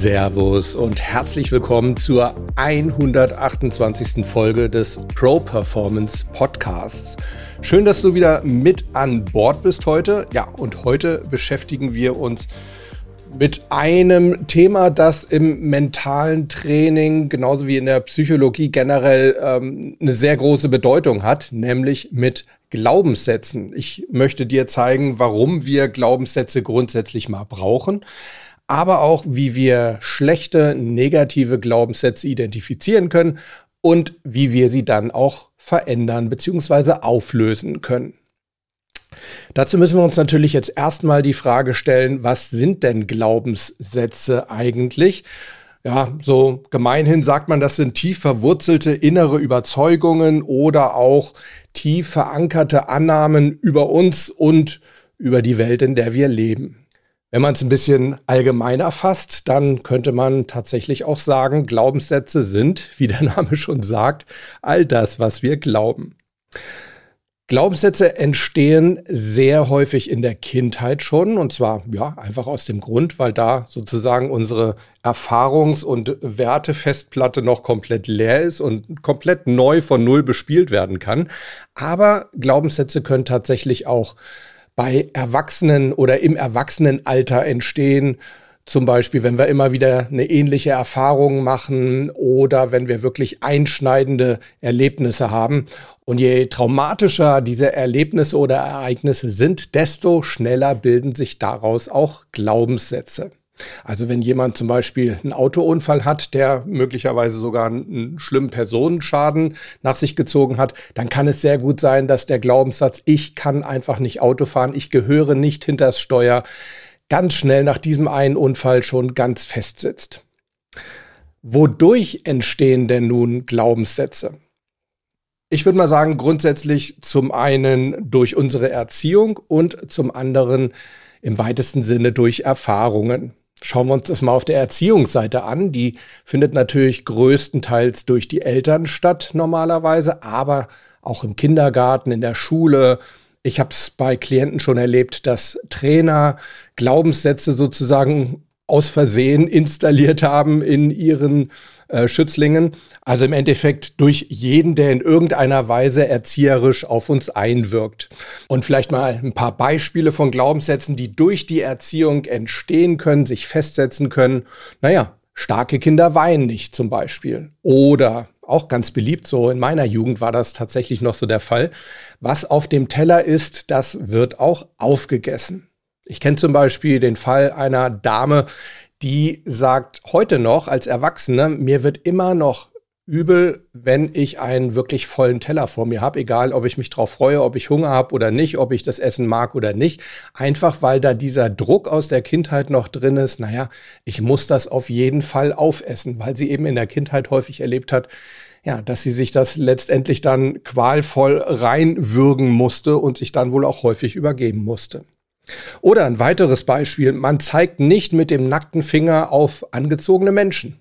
Servus und herzlich willkommen zur 128. Folge des Pro Performance Podcasts. Schön, dass du wieder mit an Bord bist heute. Ja, und heute beschäftigen wir uns mit einem Thema, das im mentalen Training genauso wie in der Psychologie generell ähm, eine sehr große Bedeutung hat, nämlich mit Glaubenssätzen. Ich möchte dir zeigen, warum wir Glaubenssätze grundsätzlich mal brauchen aber auch, wie wir schlechte, negative Glaubenssätze identifizieren können und wie wir sie dann auch verändern bzw. auflösen können. Dazu müssen wir uns natürlich jetzt erstmal die Frage stellen, was sind denn Glaubenssätze eigentlich? Ja, so gemeinhin sagt man, das sind tief verwurzelte innere Überzeugungen oder auch tief verankerte Annahmen über uns und über die Welt, in der wir leben. Wenn man es ein bisschen allgemeiner fasst, dann könnte man tatsächlich auch sagen, Glaubenssätze sind, wie der Name schon sagt, all das, was wir glauben. Glaubenssätze entstehen sehr häufig in der Kindheit schon und zwar ja einfach aus dem Grund, weil da sozusagen unsere Erfahrungs- und Wertefestplatte noch komplett leer ist und komplett neu von Null bespielt werden kann. Aber Glaubenssätze können tatsächlich auch bei Erwachsenen oder im Erwachsenenalter entstehen. Zum Beispiel, wenn wir immer wieder eine ähnliche Erfahrung machen oder wenn wir wirklich einschneidende Erlebnisse haben. Und je traumatischer diese Erlebnisse oder Ereignisse sind, desto schneller bilden sich daraus auch Glaubenssätze. Also wenn jemand zum Beispiel einen Autounfall hat, der möglicherweise sogar einen schlimmen Personenschaden nach sich gezogen hat, dann kann es sehr gut sein, dass der Glaubenssatz, ich kann einfach nicht Auto fahren, ich gehöre nicht hinters Steuer, ganz schnell nach diesem einen Unfall schon ganz fest sitzt. Wodurch entstehen denn nun Glaubenssätze? Ich würde mal sagen, grundsätzlich zum einen durch unsere Erziehung und zum anderen im weitesten Sinne durch Erfahrungen. Schauen wir uns das mal auf der Erziehungsseite an. Die findet natürlich größtenteils durch die Eltern statt normalerweise, aber auch im Kindergarten, in der Schule. Ich habe es bei Klienten schon erlebt, dass Trainer Glaubenssätze sozusagen aus Versehen installiert haben in ihren äh, Schützlingen. Also im Endeffekt durch jeden, der in irgendeiner Weise erzieherisch auf uns einwirkt. Und vielleicht mal ein paar Beispiele von Glaubenssätzen, die durch die Erziehung entstehen können, sich festsetzen können. Naja, starke Kinder weinen nicht zum Beispiel. Oder auch ganz beliebt, so in meiner Jugend war das tatsächlich noch so der Fall. Was auf dem Teller ist, das wird auch aufgegessen. Ich kenne zum Beispiel den Fall einer Dame, die sagt heute noch als Erwachsene, mir wird immer noch übel, wenn ich einen wirklich vollen Teller vor mir habe, egal ob ich mich drauf freue, ob ich Hunger habe oder nicht, ob ich das Essen mag oder nicht, einfach weil da dieser Druck aus der Kindheit noch drin ist, naja, ich muss das auf jeden Fall aufessen, weil sie eben in der Kindheit häufig erlebt hat, ja, dass sie sich das letztendlich dann qualvoll reinwürgen musste und sich dann wohl auch häufig übergeben musste. Oder ein weiteres Beispiel, man zeigt nicht mit dem nackten Finger auf angezogene Menschen.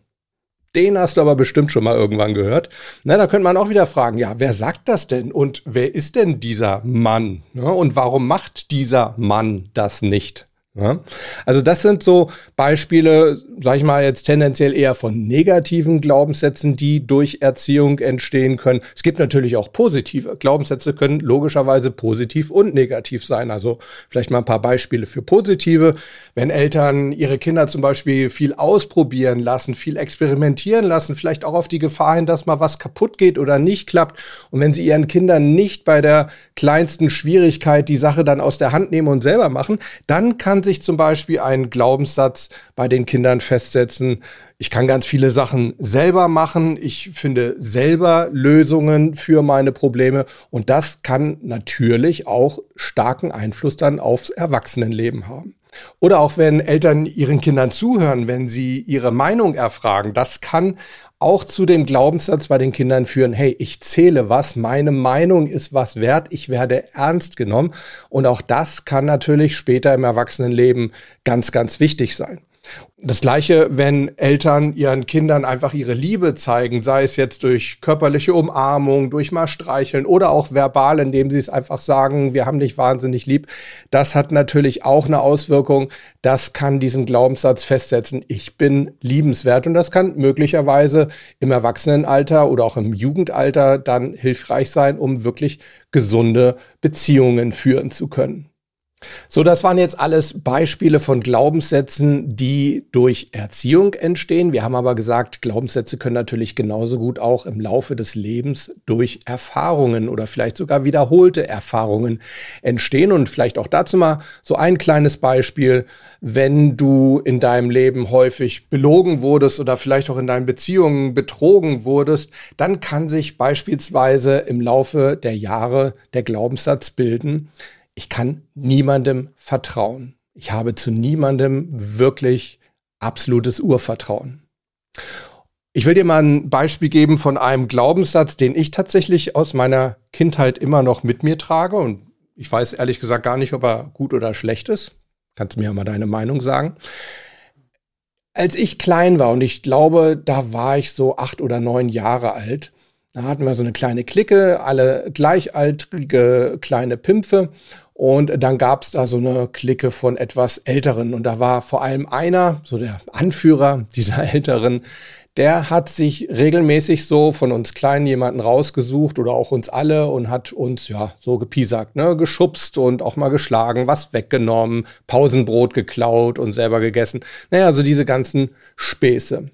Den hast du aber bestimmt schon mal irgendwann gehört. Na, da könnte man auch wieder fragen, ja, wer sagt das denn? Und wer ist denn dieser Mann? Ja, und warum macht dieser Mann das nicht? Ja? Also das sind so Beispiele, sage ich mal jetzt tendenziell eher von negativen Glaubenssätzen, die durch Erziehung entstehen können. Es gibt natürlich auch positive. Glaubenssätze können logischerweise positiv und negativ sein. Also vielleicht mal ein paar Beispiele für positive. Wenn Eltern ihre Kinder zum Beispiel viel ausprobieren lassen, viel experimentieren lassen, vielleicht auch auf die Gefahr hin, dass mal was kaputt geht oder nicht klappt. Und wenn sie ihren Kindern nicht bei der kleinsten Schwierigkeit die Sache dann aus der Hand nehmen und selber machen, dann kann sich zum Beispiel ein Glaubenssatz bei den Kindern festsetzen. Ich kann ganz viele Sachen selber machen. Ich finde selber Lösungen für meine Probleme. Und das kann natürlich auch starken Einfluss dann aufs Erwachsenenleben haben. Oder auch wenn Eltern ihren Kindern zuhören, wenn sie ihre Meinung erfragen, das kann auch zu dem Glaubenssatz bei den Kindern führen, hey, ich zähle was, meine Meinung ist was wert, ich werde ernst genommen. Und auch das kann natürlich später im Erwachsenenleben ganz, ganz wichtig sein. Das gleiche, wenn Eltern ihren Kindern einfach ihre Liebe zeigen, sei es jetzt durch körperliche Umarmung, durch mal streicheln oder auch verbal, indem sie es einfach sagen, wir haben dich wahnsinnig lieb. Das hat natürlich auch eine Auswirkung. Das kann diesen Glaubenssatz festsetzen, ich bin liebenswert. Und das kann möglicherweise im Erwachsenenalter oder auch im Jugendalter dann hilfreich sein, um wirklich gesunde Beziehungen führen zu können. So, das waren jetzt alles Beispiele von Glaubenssätzen, die durch Erziehung entstehen. Wir haben aber gesagt, Glaubenssätze können natürlich genauso gut auch im Laufe des Lebens durch Erfahrungen oder vielleicht sogar wiederholte Erfahrungen entstehen. Und vielleicht auch dazu mal so ein kleines Beispiel. Wenn du in deinem Leben häufig belogen wurdest oder vielleicht auch in deinen Beziehungen betrogen wurdest, dann kann sich beispielsweise im Laufe der Jahre der Glaubenssatz bilden, ich kann niemandem vertrauen. Ich habe zu niemandem wirklich absolutes Urvertrauen. Ich will dir mal ein Beispiel geben von einem Glaubenssatz, den ich tatsächlich aus meiner Kindheit immer noch mit mir trage. Und ich weiß ehrlich gesagt gar nicht, ob er gut oder schlecht ist. Kannst mir ja mal deine Meinung sagen. Als ich klein war, und ich glaube, da war ich so acht oder neun Jahre alt, da hatten wir so eine kleine Clique, alle gleichaltrige kleine Pimpfe. Und dann gab es da so eine Clique von etwas Älteren. Und da war vor allem einer, so der Anführer dieser Älteren, der hat sich regelmäßig so von uns Kleinen jemanden rausgesucht oder auch uns alle und hat uns ja so gepiesackt, ne, geschubst und auch mal geschlagen, was weggenommen, Pausenbrot geklaut und selber gegessen. Naja, so diese ganzen Späße.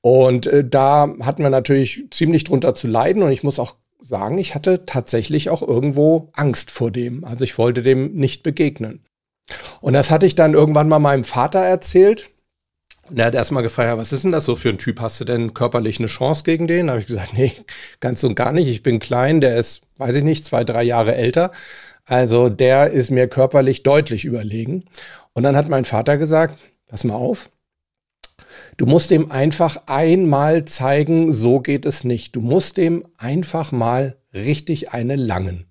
Und äh, da hatten wir natürlich ziemlich drunter zu leiden und ich muss auch sagen, ich hatte tatsächlich auch irgendwo Angst vor dem. Also ich wollte dem nicht begegnen. Und das hatte ich dann irgendwann mal meinem Vater erzählt. Und er hat erstmal gefragt, was ist denn das so für ein Typ? Hast du denn körperlich eine Chance gegen den? Da habe ich gesagt, nee, ganz und gar nicht. Ich bin klein, der ist, weiß ich nicht, zwei, drei Jahre älter. Also der ist mir körperlich deutlich überlegen. Und dann hat mein Vater gesagt, pass mal auf, Du musst dem einfach einmal zeigen, so geht es nicht. Du musst dem einfach mal richtig eine langen.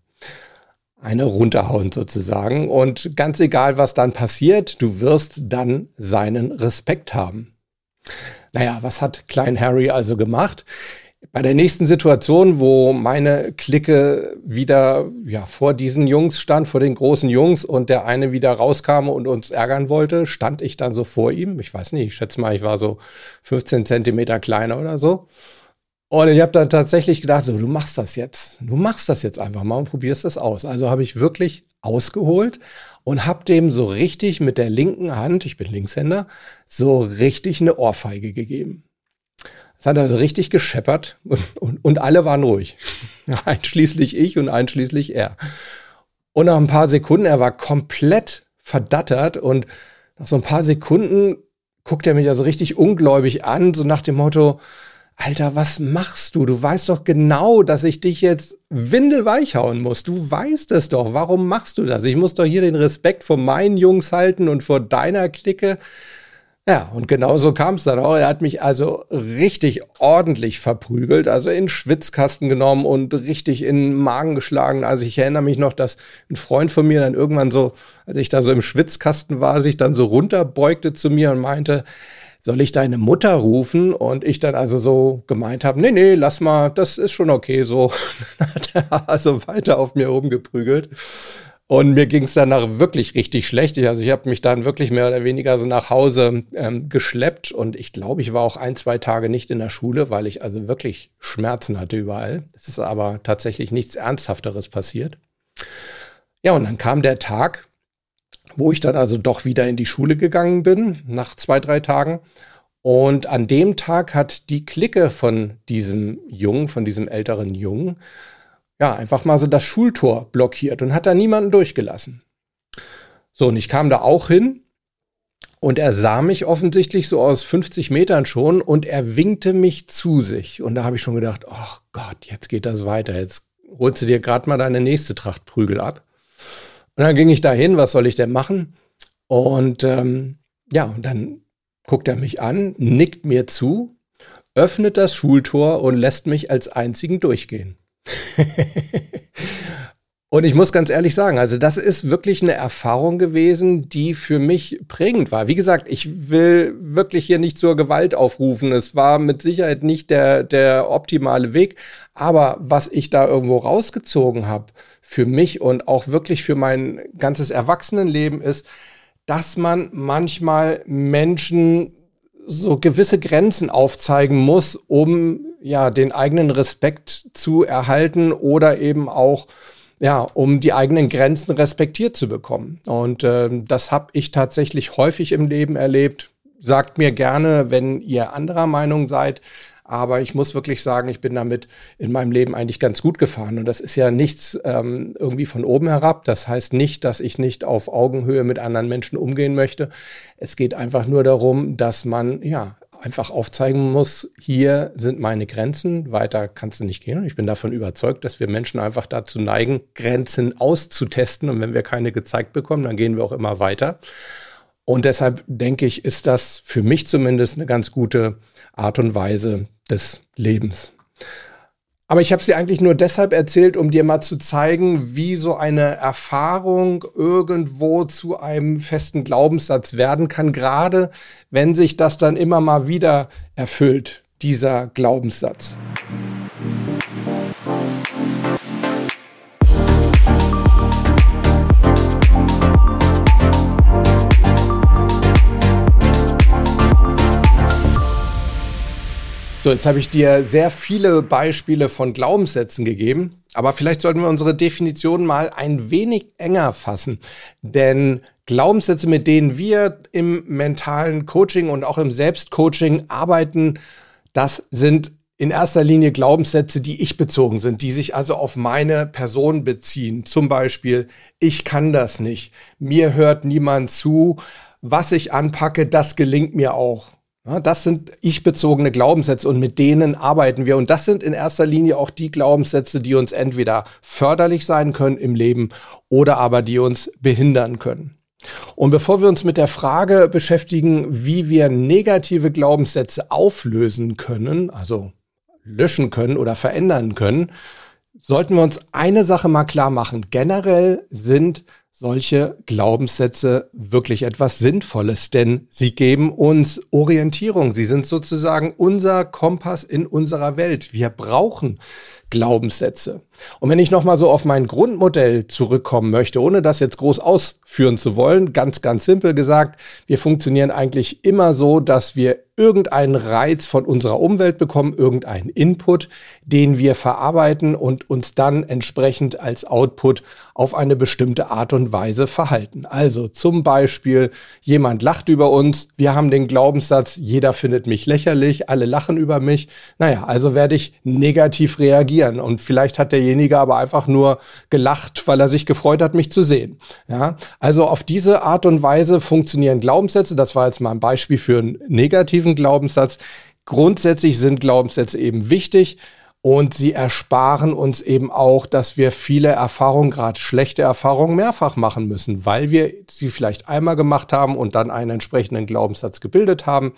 Eine runterhauen sozusagen. Und ganz egal, was dann passiert, du wirst dann seinen Respekt haben. Naja, was hat Klein Harry also gemacht? Bei der nächsten Situation, wo meine Clique wieder ja, vor diesen Jungs stand, vor den großen Jungs und der eine wieder rauskam und uns ärgern wollte, stand ich dann so vor ihm. Ich weiß nicht, ich schätze mal, ich war so 15 Zentimeter kleiner oder so. Und ich habe dann tatsächlich gedacht, so, du machst das jetzt. Du machst das jetzt einfach mal und probierst das aus. Also habe ich wirklich ausgeholt und habe dem so richtig mit der linken Hand, ich bin Linkshänder, so richtig eine Ohrfeige gegeben. Es hat also richtig gescheppert und, und, und alle waren ruhig. einschließlich ich und einschließlich er. Und nach ein paar Sekunden, er war komplett verdattert und nach so ein paar Sekunden guckt er mich also richtig ungläubig an, so nach dem Motto, Alter, was machst du? Du weißt doch genau, dass ich dich jetzt windelweich hauen muss. Du weißt es doch. Warum machst du das? Ich muss doch hier den Respekt vor meinen Jungs halten und vor deiner Clique. Ja, und genau so kam es dann auch. Er hat mich also richtig ordentlich verprügelt, also in Schwitzkasten genommen und richtig in den Magen geschlagen. Also ich erinnere mich noch, dass ein Freund von mir dann irgendwann so, als ich da so im Schwitzkasten war, sich dann so runterbeugte zu mir und meinte, soll ich deine Mutter rufen? Und ich dann also so gemeint habe, nee, nee, lass mal, das ist schon okay so. Dann hat er also weiter auf mir rumgeprügelt. Und mir ging es danach wirklich richtig schlecht. Also ich habe mich dann wirklich mehr oder weniger so nach Hause ähm, geschleppt und ich glaube, ich war auch ein, zwei Tage nicht in der Schule, weil ich also wirklich Schmerzen hatte überall. Es ist aber tatsächlich nichts Ernsthafteres passiert. Ja, und dann kam der Tag, wo ich dann also doch wieder in die Schule gegangen bin, nach zwei, drei Tagen. Und an dem Tag hat die Clique von diesem Jungen, von diesem älteren Jungen, ja, einfach mal so das Schultor blockiert und hat da niemanden durchgelassen. So, und ich kam da auch hin und er sah mich offensichtlich so aus 50 Metern schon und er winkte mich zu sich. Und da habe ich schon gedacht, ach Gott, jetzt geht das weiter. Jetzt holst du dir gerade mal deine nächste Tracht Prügel ab. Und dann ging ich da hin, was soll ich denn machen? Und ähm, ja, und dann guckt er mich an, nickt mir zu öffnet das Schultor und lässt mich als einzigen durchgehen. Und ich muss ganz ehrlich sagen, also das ist wirklich eine Erfahrung gewesen, die für mich prägend war. Wie gesagt, ich will wirklich hier nicht zur Gewalt aufrufen. Es war mit Sicherheit nicht der, der optimale Weg. Aber was ich da irgendwo rausgezogen habe für mich und auch wirklich für mein ganzes Erwachsenenleben ist, dass man manchmal Menschen so gewisse Grenzen aufzeigen muss, um ja den eigenen Respekt zu erhalten oder eben auch ja, um die eigenen Grenzen respektiert zu bekommen. Und äh, das habe ich tatsächlich häufig im Leben erlebt. Sagt mir gerne, wenn ihr anderer Meinung seid. Aber ich muss wirklich sagen, ich bin damit in meinem Leben eigentlich ganz gut gefahren. Und das ist ja nichts ähm, irgendwie von oben herab. Das heißt nicht, dass ich nicht auf Augenhöhe mit anderen Menschen umgehen möchte. Es geht einfach nur darum, dass man ja einfach aufzeigen muss, hier sind meine Grenzen, weiter kannst du nicht gehen. Und ich bin davon überzeugt, dass wir Menschen einfach dazu neigen, Grenzen auszutesten. Und wenn wir keine gezeigt bekommen, dann gehen wir auch immer weiter. Und deshalb denke ich, ist das für mich zumindest eine ganz gute Art und Weise des Lebens. Aber ich habe sie eigentlich nur deshalb erzählt, um dir mal zu zeigen, wie so eine Erfahrung irgendwo zu einem festen Glaubenssatz werden kann, gerade wenn sich das dann immer mal wieder erfüllt, dieser Glaubenssatz. So, jetzt habe ich dir sehr viele Beispiele von Glaubenssätzen gegeben, aber vielleicht sollten wir unsere Definition mal ein wenig enger fassen. Denn Glaubenssätze, mit denen wir im mentalen Coaching und auch im Selbstcoaching arbeiten, das sind in erster Linie Glaubenssätze, die ich bezogen sind, die sich also auf meine Person beziehen. Zum Beispiel, ich kann das nicht, mir hört niemand zu, was ich anpacke, das gelingt mir auch. Das sind ich-bezogene Glaubenssätze und mit denen arbeiten wir. Und das sind in erster Linie auch die Glaubenssätze, die uns entweder förderlich sein können im Leben oder aber die uns behindern können. Und bevor wir uns mit der Frage beschäftigen, wie wir negative Glaubenssätze auflösen können, also löschen können oder verändern können, sollten wir uns eine Sache mal klar machen. Generell sind solche Glaubenssätze wirklich etwas Sinnvolles, denn sie geben uns Orientierung. Sie sind sozusagen unser Kompass in unserer Welt. Wir brauchen Glaubenssätze. Und wenn ich nochmal so auf mein Grundmodell zurückkommen möchte, ohne das jetzt groß ausführen zu wollen, ganz, ganz simpel gesagt, wir funktionieren eigentlich immer so, dass wir irgendeinen Reiz von unserer Umwelt bekommen, irgendeinen Input, den wir verarbeiten und uns dann entsprechend als Output auf eine bestimmte Art und Weise verhalten. Also zum Beispiel, jemand lacht über uns, wir haben den Glaubenssatz, jeder findet mich lächerlich, alle lachen über mich. Naja, also werde ich negativ reagieren und vielleicht hat derjenige aber einfach nur gelacht, weil er sich gefreut hat, mich zu sehen. Ja, also auf diese Art und Weise funktionieren Glaubenssätze. Das war jetzt mal ein Beispiel für einen negativen negativen Glaubenssatz. Grundsätzlich sind Glaubenssätze eben wichtig und sie ersparen uns eben auch, dass wir viele Erfahrungen, gerade schlechte Erfahrungen, mehrfach machen müssen, weil wir sie vielleicht einmal gemacht haben und dann einen entsprechenden Glaubenssatz gebildet haben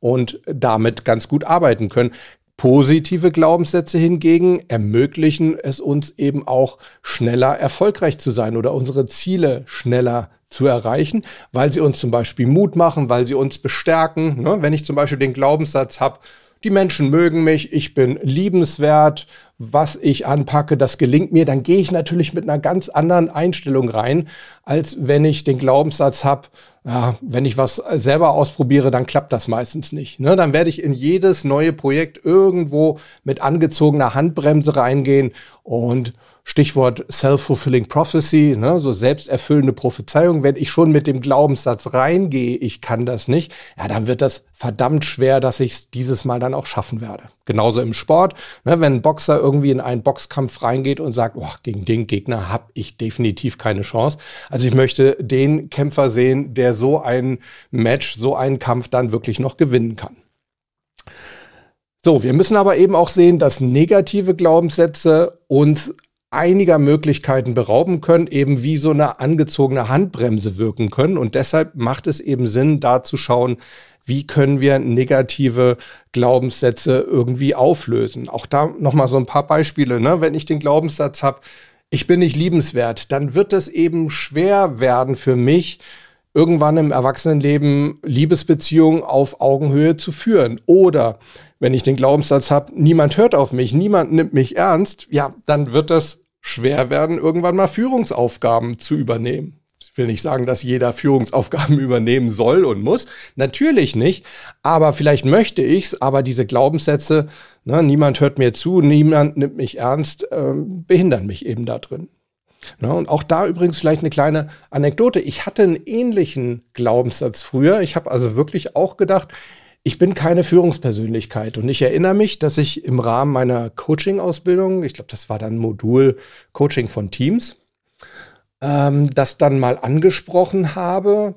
und damit ganz gut arbeiten können. Positive Glaubenssätze hingegen ermöglichen es uns eben auch schneller erfolgreich zu sein oder unsere Ziele schneller zu erreichen, weil sie uns zum Beispiel Mut machen, weil sie uns bestärken. Ne? Wenn ich zum Beispiel den Glaubenssatz habe, die Menschen mögen mich, ich bin liebenswert, was ich anpacke, das gelingt mir, dann gehe ich natürlich mit einer ganz anderen Einstellung rein, als wenn ich den Glaubenssatz habe, ja, wenn ich was selber ausprobiere, dann klappt das meistens nicht. Ne? Dann werde ich in jedes neue Projekt irgendwo mit angezogener Handbremse reingehen und Stichwort Self-Fulfilling Prophecy, ne, so selbsterfüllende Prophezeiung. Wenn ich schon mit dem Glaubenssatz reingehe, ich kann das nicht, ja, dann wird das verdammt schwer, dass ich es dieses Mal dann auch schaffen werde. Genauso im Sport, ne, wenn ein Boxer irgendwie in einen Boxkampf reingeht und sagt, oh, gegen den Gegner habe ich definitiv keine Chance. Also ich möchte den Kämpfer sehen, der so ein Match, so einen Kampf dann wirklich noch gewinnen kann. So, wir müssen aber eben auch sehen, dass negative Glaubenssätze uns einiger Möglichkeiten berauben können, eben wie so eine angezogene Handbremse wirken können. Und deshalb macht es eben Sinn, da zu schauen, wie können wir negative Glaubenssätze irgendwie auflösen. Auch da nochmal so ein paar Beispiele. Ne? Wenn ich den Glaubenssatz habe, ich bin nicht liebenswert, dann wird es eben schwer werden für mich, irgendwann im Erwachsenenleben Liebesbeziehungen auf Augenhöhe zu führen. Oder wenn ich den Glaubenssatz habe, niemand hört auf mich, niemand nimmt mich ernst, ja, dann wird das schwer werden, irgendwann mal Führungsaufgaben zu übernehmen. Ich will nicht sagen, dass jeder Führungsaufgaben übernehmen soll und muss. Natürlich nicht. Aber vielleicht möchte ich's. Aber diese Glaubenssätze, ne, niemand hört mir zu, niemand nimmt mich ernst, äh, behindern mich eben da drin. Ne, und auch da übrigens vielleicht eine kleine Anekdote. Ich hatte einen ähnlichen Glaubenssatz früher. Ich habe also wirklich auch gedacht, ich bin keine Führungspersönlichkeit und ich erinnere mich, dass ich im Rahmen meiner Coaching-Ausbildung, ich glaube, das war dann Modul Coaching von Teams, ähm, das dann mal angesprochen habe.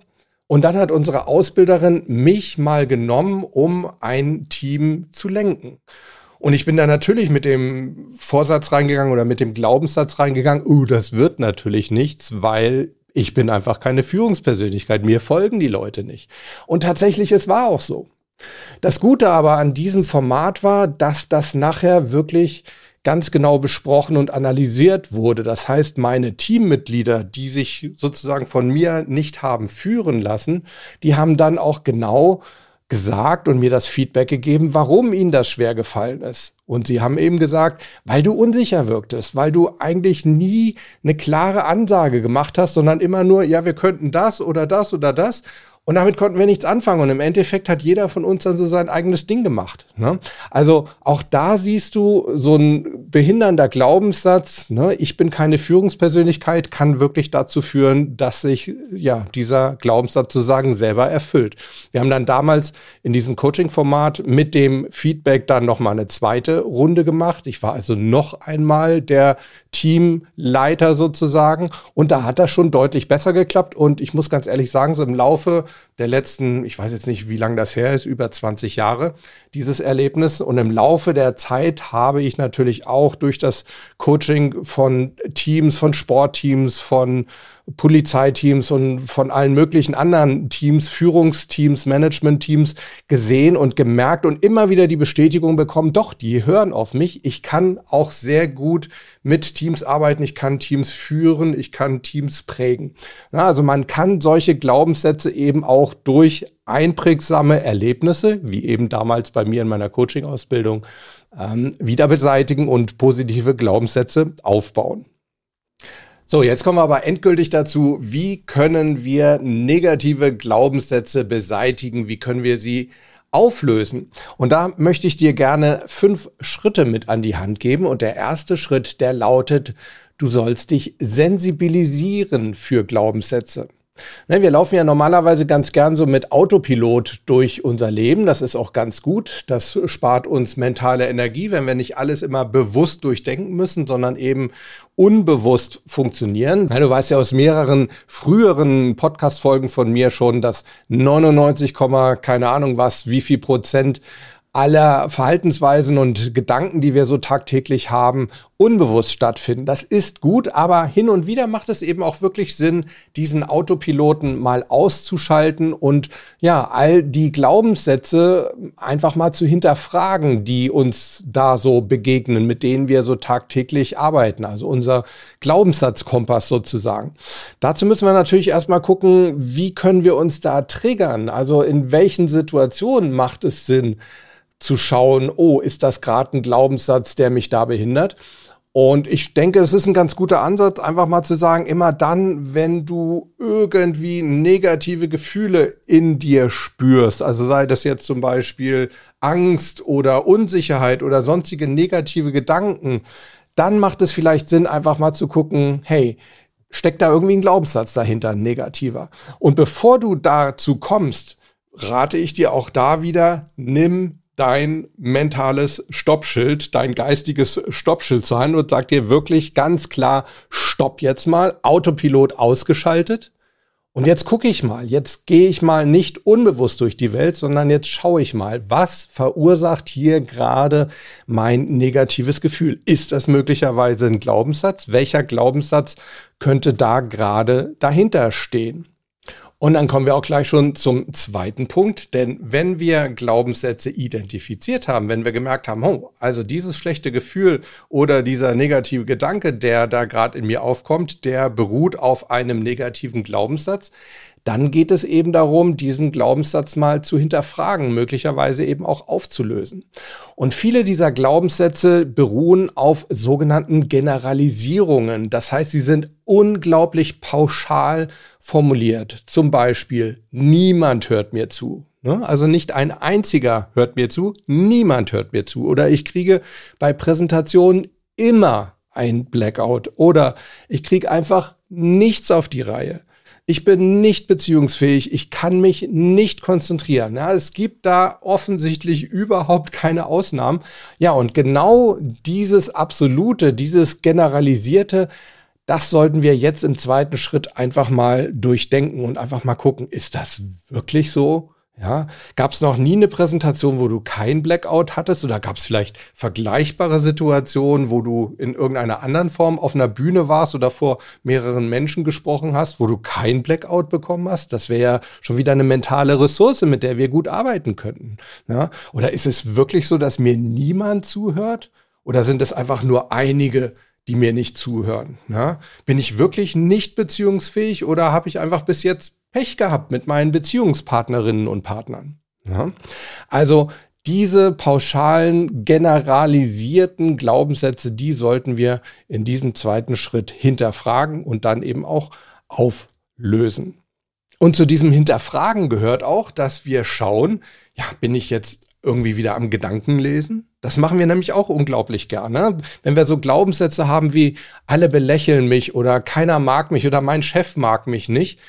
Und dann hat unsere Ausbilderin mich mal genommen, um ein Team zu lenken. Und ich bin da natürlich mit dem Vorsatz reingegangen oder mit dem Glaubenssatz reingegangen, uh, das wird natürlich nichts, weil ich bin einfach keine Führungspersönlichkeit, mir folgen die Leute nicht. Und tatsächlich, es war auch so. Das Gute aber an diesem Format war, dass das nachher wirklich ganz genau besprochen und analysiert wurde. Das heißt, meine Teammitglieder, die sich sozusagen von mir nicht haben führen lassen, die haben dann auch genau gesagt und mir das Feedback gegeben, warum ihnen das schwer gefallen ist. Und sie haben eben gesagt, weil du unsicher wirktest, weil du eigentlich nie eine klare Ansage gemacht hast, sondern immer nur, ja, wir könnten das oder das oder das. Und damit konnten wir nichts anfangen. Und im Endeffekt hat jeder von uns dann so sein eigenes Ding gemacht. Ne? Also auch da siehst du so ein behindernder Glaubenssatz, ne? ich bin keine Führungspersönlichkeit, kann wirklich dazu führen, dass sich ja dieser Glaubenssatz sozusagen selber erfüllt. Wir haben dann damals in diesem Coaching-Format mit dem Feedback dann nochmal eine zweite Runde gemacht. Ich war also noch einmal der Teamleiter sozusagen. Und da hat das schon deutlich besser geklappt. Und ich muss ganz ehrlich sagen, so im Laufe der letzten, ich weiß jetzt nicht, wie lange das her ist, über 20 Jahre, dieses Erlebnis. Und im Laufe der Zeit habe ich natürlich auch durch das Coaching von Teams, von Sportteams, von Polizeiteams und von allen möglichen anderen Teams, Führungsteams, Managementteams gesehen und gemerkt und immer wieder die Bestätigung bekommen, doch, die hören auf mich. Ich kann auch sehr gut mit Teams arbeiten, ich kann Teams führen, ich kann Teams prägen. Ja, also man kann solche Glaubenssätze eben auch durch einprägsame Erlebnisse, wie eben damals bei mir in meiner Coaching-Ausbildung, ähm, wieder beseitigen und positive Glaubenssätze aufbauen. So, jetzt kommen wir aber endgültig dazu, wie können wir negative Glaubenssätze beseitigen, wie können wir sie auflösen. Und da möchte ich dir gerne fünf Schritte mit an die Hand geben. Und der erste Schritt, der lautet, du sollst dich sensibilisieren für Glaubenssätze. Ne, wir laufen ja normalerweise ganz gern so mit Autopilot durch unser Leben. Das ist auch ganz gut. Das spart uns mentale Energie, wenn wir nicht alles immer bewusst durchdenken müssen, sondern eben unbewusst funktionieren. Du weißt ja aus mehreren früheren Podcast-Folgen von mir schon, dass 99, keine Ahnung was, wie viel Prozent aller Verhaltensweisen und Gedanken, die wir so tagtäglich haben, unbewusst stattfinden. Das ist gut, aber hin und wieder macht es eben auch wirklich Sinn, diesen Autopiloten mal auszuschalten und ja, all die Glaubenssätze einfach mal zu hinterfragen, die uns da so begegnen, mit denen wir so tagtäglich arbeiten. Also unser Glaubenssatzkompass sozusagen. Dazu müssen wir natürlich erstmal gucken, wie können wir uns da triggern? Also in welchen Situationen macht es Sinn, zu schauen, oh, ist das gerade ein Glaubenssatz, der mich da behindert? Und ich denke, es ist ein ganz guter Ansatz, einfach mal zu sagen, immer dann, wenn du irgendwie negative Gefühle in dir spürst, also sei das jetzt zum Beispiel Angst oder Unsicherheit oder sonstige negative Gedanken, dann macht es vielleicht Sinn, einfach mal zu gucken, hey, steckt da irgendwie ein Glaubenssatz dahinter, ein negativer. Und bevor du dazu kommst, rate ich dir auch da wieder, nimm dein mentales Stoppschild, dein geistiges Stoppschild sein und sagt dir wirklich ganz klar, stopp jetzt mal, Autopilot ausgeschaltet Und jetzt gucke ich mal, jetzt gehe ich mal nicht unbewusst durch die Welt, sondern jetzt schaue ich mal, was verursacht hier gerade mein negatives Gefühl? Ist das möglicherweise ein Glaubenssatz? Welcher Glaubenssatz könnte da gerade dahinter stehen? Und dann kommen wir auch gleich schon zum zweiten Punkt, denn wenn wir Glaubenssätze identifiziert haben, wenn wir gemerkt haben, oh, also dieses schlechte Gefühl oder dieser negative Gedanke, der da gerade in mir aufkommt, der beruht auf einem negativen Glaubenssatz, dann geht es eben darum, diesen Glaubenssatz mal zu hinterfragen, möglicherweise eben auch aufzulösen. Und viele dieser Glaubenssätze beruhen auf sogenannten Generalisierungen. Das heißt, sie sind unglaublich pauschal formuliert. Zum Beispiel, niemand hört mir zu. Ne? Also nicht ein einziger hört mir zu, niemand hört mir zu. Oder ich kriege bei Präsentationen immer ein Blackout. Oder ich kriege einfach nichts auf die Reihe ich bin nicht beziehungsfähig, ich kann mich nicht konzentrieren. Ja, es gibt da offensichtlich überhaupt keine Ausnahmen. Ja, und genau dieses Absolute, dieses Generalisierte, das sollten wir jetzt im zweiten Schritt einfach mal durchdenken und einfach mal gucken, ist das wirklich so? Ja, gab es noch nie eine Präsentation, wo du kein Blackout hattest oder gab es vielleicht vergleichbare Situationen, wo du in irgendeiner anderen Form auf einer Bühne warst oder vor mehreren Menschen gesprochen hast, wo du kein Blackout bekommen hast? Das wäre ja schon wieder eine mentale Ressource, mit der wir gut arbeiten könnten. Ja? Oder ist es wirklich so, dass mir niemand zuhört? Oder sind es einfach nur einige, die mir nicht zuhören? Ja? Bin ich wirklich nicht beziehungsfähig oder habe ich einfach bis jetzt Pech gehabt mit meinen Beziehungspartnerinnen und Partnern. Ja? Also diese pauschalen, generalisierten Glaubenssätze, die sollten wir in diesem zweiten Schritt hinterfragen und dann eben auch auflösen. Und zu diesem Hinterfragen gehört auch, dass wir schauen, ja, bin ich jetzt irgendwie wieder am Gedankenlesen? Das machen wir nämlich auch unglaublich gerne. Wenn wir so Glaubenssätze haben wie alle belächeln mich oder keiner mag mich oder mein Chef mag mich nicht,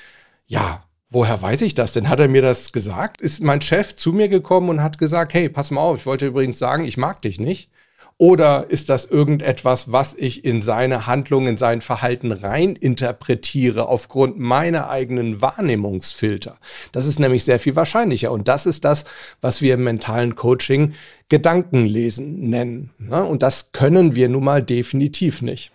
ja, woher weiß ich das denn? Hat er mir das gesagt? Ist mein Chef zu mir gekommen und hat gesagt, hey, pass mal auf, ich wollte übrigens sagen, ich mag dich nicht? Oder ist das irgendetwas, was ich in seine Handlung, in sein Verhalten rein interpretiere aufgrund meiner eigenen Wahrnehmungsfilter? Das ist nämlich sehr viel wahrscheinlicher. Und das ist das, was wir im mentalen Coaching Gedankenlesen nennen. Ne? Und das können wir nun mal definitiv nicht.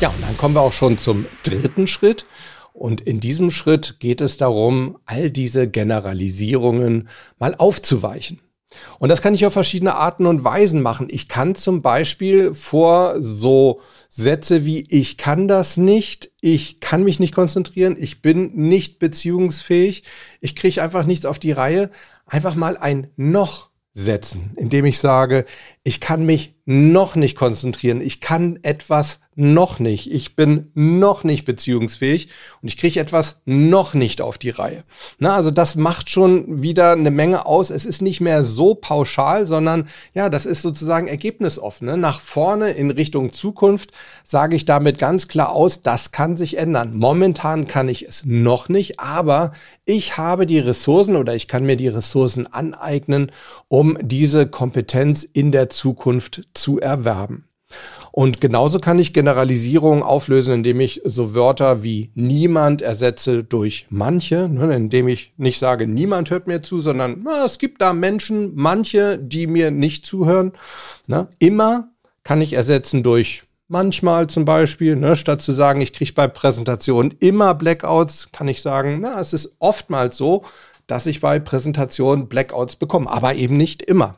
Ja, und dann kommen wir auch schon zum dritten Schritt. Und in diesem Schritt geht es darum, all diese Generalisierungen mal aufzuweichen. Und das kann ich auf verschiedene Arten und Weisen machen. Ich kann zum Beispiel vor so Sätze wie ich kann das nicht, ich kann mich nicht konzentrieren, ich bin nicht beziehungsfähig, ich kriege einfach nichts auf die Reihe, einfach mal ein noch setzen, indem ich sage, ich kann mich noch nicht konzentrieren, ich kann etwas noch nicht, ich bin noch nicht beziehungsfähig und ich kriege etwas noch nicht auf die Reihe. Na, also das macht schon wieder eine Menge aus. Es ist nicht mehr so pauschal, sondern ja, das ist sozusagen ergebnisoffen. Ne? Nach vorne in Richtung Zukunft sage ich damit ganz klar aus, das kann sich ändern. Momentan kann ich es noch nicht, aber ich habe die Ressourcen oder ich kann mir die Ressourcen aneignen, um diese Kompetenz in der Zukunft zu erwerben. Und genauso kann ich Generalisierungen auflösen, indem ich so Wörter wie niemand ersetze durch manche, ne, indem ich nicht sage, niemand hört mir zu, sondern na, es gibt da Menschen, manche, die mir nicht zuhören. Ne. Immer kann ich ersetzen durch manchmal zum Beispiel, ne, statt zu sagen, ich kriege bei Präsentationen immer Blackouts, kann ich sagen, na, es ist oftmals so, dass ich bei Präsentationen Blackouts bekomme, aber eben nicht immer.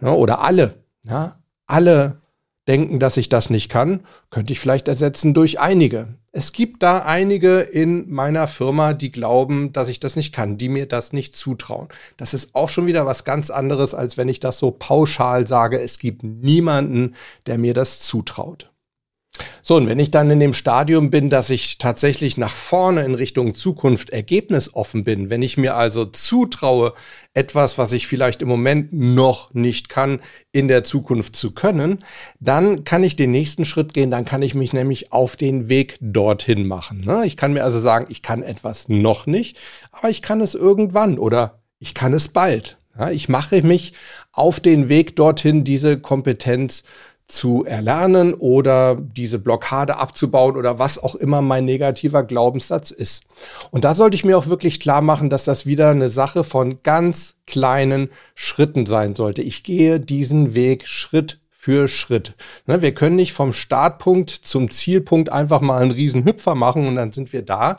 Ja, oder alle. Ja, alle denken, dass ich das nicht kann, könnte ich vielleicht ersetzen durch einige. Es gibt da einige in meiner Firma, die glauben, dass ich das nicht kann, die mir das nicht zutrauen. Das ist auch schon wieder was ganz anderes, als wenn ich das so pauschal sage, es gibt niemanden, der mir das zutraut. So, und wenn ich dann in dem Stadium bin, dass ich tatsächlich nach vorne in Richtung Zukunft ergebnisoffen bin, wenn ich mir also zutraue, etwas, was ich vielleicht im Moment noch nicht kann, in der Zukunft zu können, dann kann ich den nächsten Schritt gehen, dann kann ich mich nämlich auf den Weg dorthin machen. Ne? Ich kann mir also sagen, ich kann etwas noch nicht, aber ich kann es irgendwann oder ich kann es bald. Ich mache mich auf den Weg dorthin, diese Kompetenz zu erlernen oder diese Blockade abzubauen oder was auch immer mein negativer Glaubenssatz ist. Und da sollte ich mir auch wirklich klar machen, dass das wieder eine Sache von ganz kleinen Schritten sein sollte. Ich gehe diesen Weg Schritt für Schritt. Ne, wir können nicht vom Startpunkt zum Zielpunkt einfach mal einen riesen Hüpfer machen und dann sind wir da.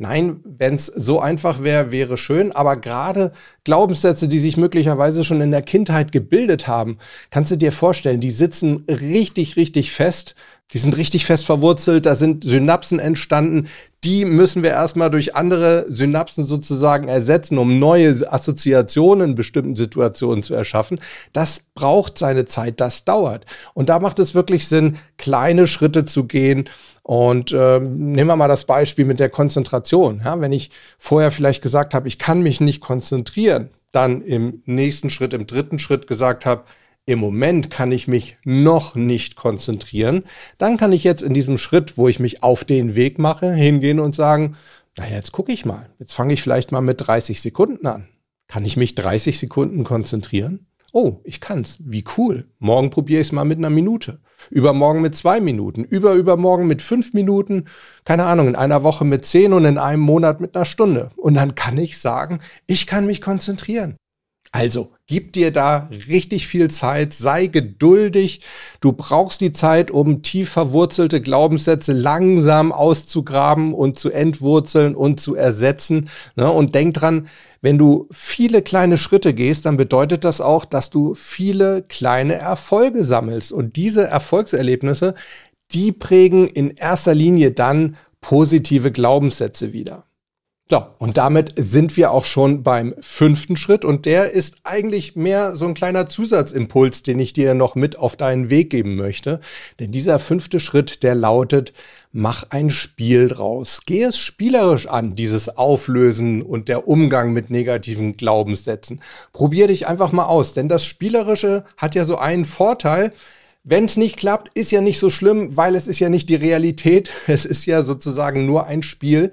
Nein, wenn es so einfach wäre, wäre schön, aber gerade Glaubenssätze, die sich möglicherweise schon in der Kindheit gebildet haben, kannst du dir vorstellen, die sitzen richtig, richtig fest. Die sind richtig fest verwurzelt, da sind Synapsen entstanden, die müssen wir erstmal durch andere Synapsen sozusagen ersetzen, um neue Assoziationen in bestimmten Situationen zu erschaffen. Das braucht seine Zeit, das dauert. Und da macht es wirklich Sinn, kleine Schritte zu gehen und ähm, nehmen wir mal das Beispiel mit der Konzentration. Ja, wenn ich vorher vielleicht gesagt habe, ich kann mich nicht konzentrieren, dann im nächsten Schritt, im dritten Schritt gesagt habe, im Moment kann ich mich noch nicht konzentrieren, dann kann ich jetzt in diesem Schritt, wo ich mich auf den Weg mache, hingehen und sagen, naja, jetzt gucke ich mal. Jetzt fange ich vielleicht mal mit 30 Sekunden an. Kann ich mich 30 Sekunden konzentrieren? Oh, ich kann's. Wie cool. Morgen probiere ich es mal mit einer Minute. Übermorgen mit zwei Minuten. Über übermorgen mit fünf Minuten. Keine Ahnung, in einer Woche mit zehn und in einem Monat mit einer Stunde. Und dann kann ich sagen, ich kann mich konzentrieren. Also, gib dir da richtig viel Zeit, sei geduldig. Du brauchst die Zeit, um tief verwurzelte Glaubenssätze langsam auszugraben und zu entwurzeln und zu ersetzen. Ne? Und denk dran, wenn du viele kleine Schritte gehst, dann bedeutet das auch, dass du viele kleine Erfolge sammelst. Und diese Erfolgserlebnisse, die prägen in erster Linie dann positive Glaubenssätze wieder. So, und damit sind wir auch schon beim fünften Schritt und der ist eigentlich mehr so ein kleiner Zusatzimpuls, den ich dir noch mit auf deinen Weg geben möchte. Denn dieser fünfte Schritt, der lautet, mach ein Spiel draus. Geh es spielerisch an, dieses Auflösen und der Umgang mit negativen Glaubenssätzen. Probier dich einfach mal aus, denn das Spielerische hat ja so einen Vorteil, wenn es nicht klappt, ist ja nicht so schlimm, weil es ist ja nicht die Realität. Es ist ja sozusagen nur ein Spiel.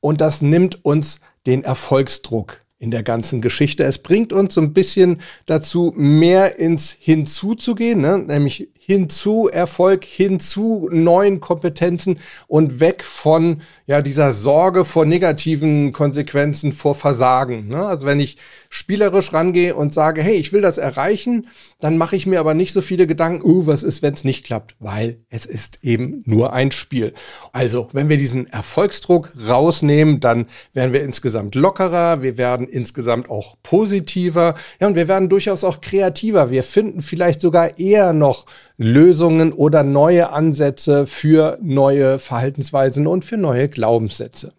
Und das nimmt uns den Erfolgsdruck in der ganzen Geschichte. Es bringt uns so ein bisschen dazu, mehr ins Hinzuzugehen, ne? nämlich hinzu Erfolg, hinzu neuen Kompetenzen und weg von ja, dieser Sorge vor negativen Konsequenzen, vor Versagen. Ne? Also wenn ich spielerisch rangehe und sage, hey, ich will das erreichen, dann mache ich mir aber nicht so viele Gedanken, uh, was ist, wenn es nicht klappt, weil es ist eben nur ein Spiel. Also, wenn wir diesen Erfolgsdruck rausnehmen, dann werden wir insgesamt lockerer, wir werden insgesamt auch positiver, ja, und wir werden durchaus auch kreativer. Wir finden vielleicht sogar eher noch Lösungen oder neue Ansätze für neue Verhaltensweisen und für neue Glaubenssätze.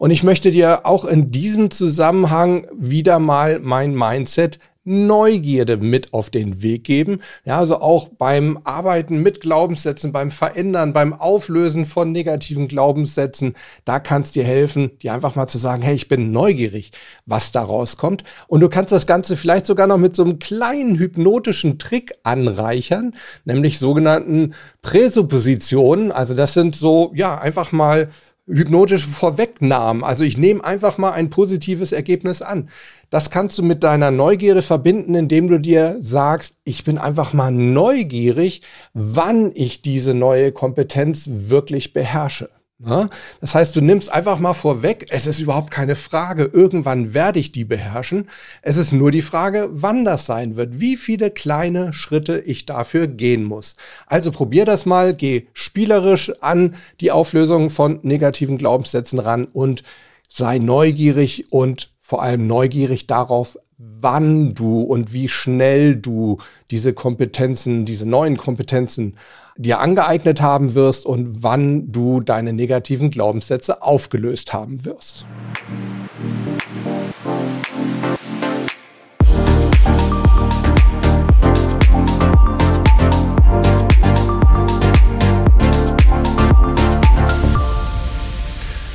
Und ich möchte dir auch in diesem Zusammenhang wieder mal mein Mindset Neugierde mit auf den Weg geben. Ja, also auch beim Arbeiten mit Glaubenssätzen, beim Verändern, beim Auflösen von negativen Glaubenssätzen, da kannst dir helfen, dir einfach mal zu sagen, hey, ich bin neugierig, was da rauskommt. Und du kannst das Ganze vielleicht sogar noch mit so einem kleinen hypnotischen Trick anreichern, nämlich sogenannten Präsuppositionen. Also das sind so, ja, einfach mal hypnotische Vorwegnahmen. Also ich nehme einfach mal ein positives Ergebnis an. Das kannst du mit deiner Neugierde verbinden, indem du dir sagst, ich bin einfach mal neugierig, wann ich diese neue Kompetenz wirklich beherrsche. Ja? Das heißt, du nimmst einfach mal vorweg, es ist überhaupt keine Frage, irgendwann werde ich die beherrschen. Es ist nur die Frage, wann das sein wird, wie viele kleine Schritte ich dafür gehen muss. Also probier das mal, geh spielerisch an die Auflösung von negativen Glaubenssätzen ran und sei neugierig und vor allem neugierig darauf, wann du und wie schnell du diese Kompetenzen, diese neuen Kompetenzen dir angeeignet haben wirst und wann du deine negativen Glaubenssätze aufgelöst haben wirst.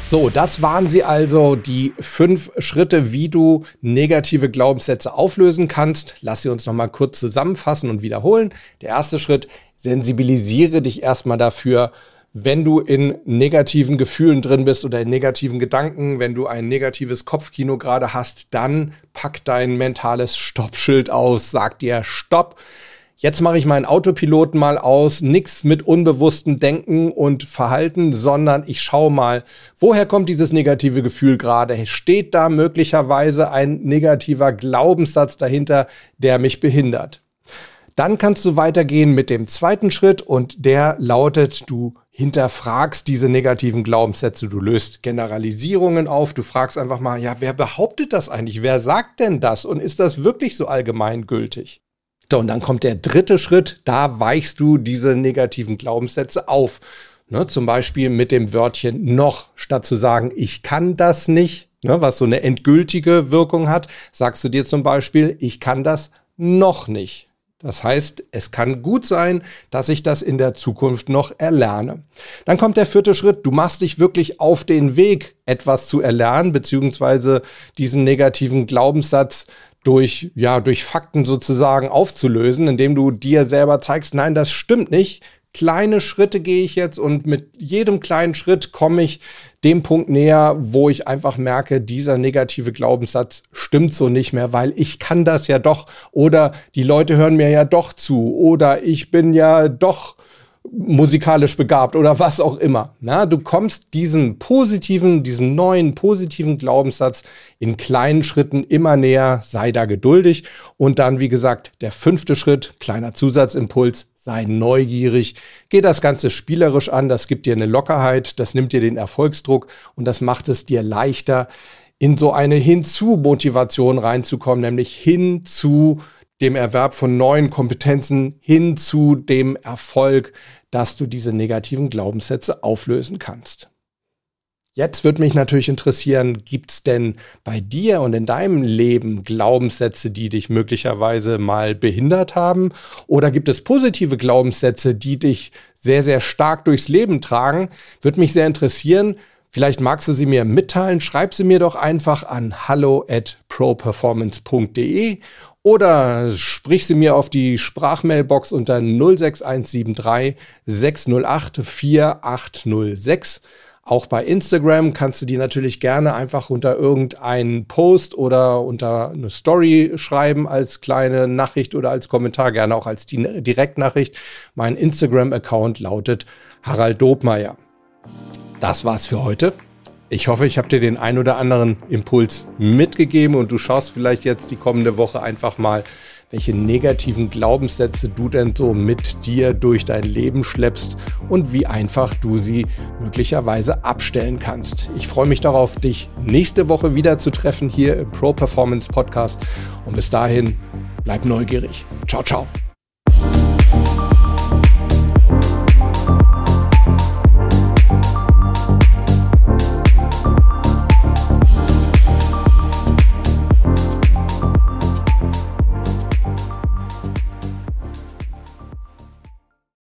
So, das waren sie also, die fünf Schritte, wie du negative Glaubenssätze auflösen kannst. Lass sie uns nochmal kurz zusammenfassen und wiederholen. Der erste Schritt, sensibilisiere dich erstmal dafür, wenn du in negativen Gefühlen drin bist oder in negativen Gedanken, wenn du ein negatives Kopfkino gerade hast, dann pack dein mentales Stoppschild aus, sag dir Stopp jetzt mache ich meinen Autopiloten mal aus, nichts mit unbewusstem Denken und Verhalten, sondern ich schaue mal, woher kommt dieses negative Gefühl gerade? Steht da möglicherweise ein negativer Glaubenssatz dahinter, der mich behindert? Dann kannst du weitergehen mit dem zweiten Schritt und der lautet, du hinterfragst diese negativen Glaubenssätze, du löst Generalisierungen auf, du fragst einfach mal, ja, wer behauptet das eigentlich? Wer sagt denn das? Und ist das wirklich so allgemeingültig? So, und dann kommt der dritte Schritt, da weichst du diese negativen Glaubenssätze auf. Ne, zum Beispiel mit dem Wörtchen noch, statt zu sagen, ich kann das nicht, ne, was so eine endgültige Wirkung hat, sagst du dir zum Beispiel, ich kann das noch nicht. Das heißt, es kann gut sein, dass ich das in der Zukunft noch erlerne. Dann kommt der vierte Schritt. Du machst dich wirklich auf den Weg, etwas zu erlernen, beziehungsweise diesen negativen Glaubenssatz durch, ja, durch Fakten sozusagen aufzulösen, indem du dir selber zeigst, nein, das stimmt nicht. Kleine Schritte gehe ich jetzt und mit jedem kleinen Schritt komme ich dem Punkt näher, wo ich einfach merke, dieser negative Glaubenssatz stimmt so nicht mehr, weil ich kann das ja doch oder die Leute hören mir ja doch zu oder ich bin ja doch musikalisch begabt oder was auch immer. Na, du kommst diesem positiven, diesem neuen positiven Glaubenssatz in kleinen Schritten immer näher, sei da geduldig. Und dann, wie gesagt, der fünfte Schritt, kleiner Zusatzimpuls, sei neugierig, geh das Ganze spielerisch an, das gibt dir eine Lockerheit, das nimmt dir den Erfolgsdruck. Und das macht es dir leichter, in so eine Hinzu-Motivation reinzukommen, nämlich hin zu dem Erwerb von neuen Kompetenzen hin zu dem Erfolg, dass du diese negativen Glaubenssätze auflösen kannst. Jetzt würde mich natürlich interessieren, gibt es denn bei dir und in deinem Leben Glaubenssätze, die dich möglicherweise mal behindert haben? Oder gibt es positive Glaubenssätze, die dich sehr, sehr stark durchs Leben tragen? Würde mich sehr interessieren. Vielleicht magst du sie mir mitteilen. Schreib sie mir doch einfach an hallo at properformance.de oder sprich sie mir auf die Sprachmailbox unter 06173 608 4806. Auch bei Instagram kannst du die natürlich gerne einfach unter irgendeinen Post oder unter eine Story schreiben als kleine Nachricht oder als Kommentar, gerne auch als Direktnachricht. Mein Instagram-Account lautet Harald Dobmeier. Das war's für heute. Ich hoffe, ich habe dir den ein oder anderen Impuls mitgegeben und du schaust vielleicht jetzt die kommende Woche einfach mal, welche negativen Glaubenssätze du denn so mit dir durch dein Leben schleppst und wie einfach du sie möglicherweise abstellen kannst. Ich freue mich darauf, dich nächste Woche wieder zu treffen hier im Pro Performance Podcast und bis dahin bleib neugierig. Ciao, ciao.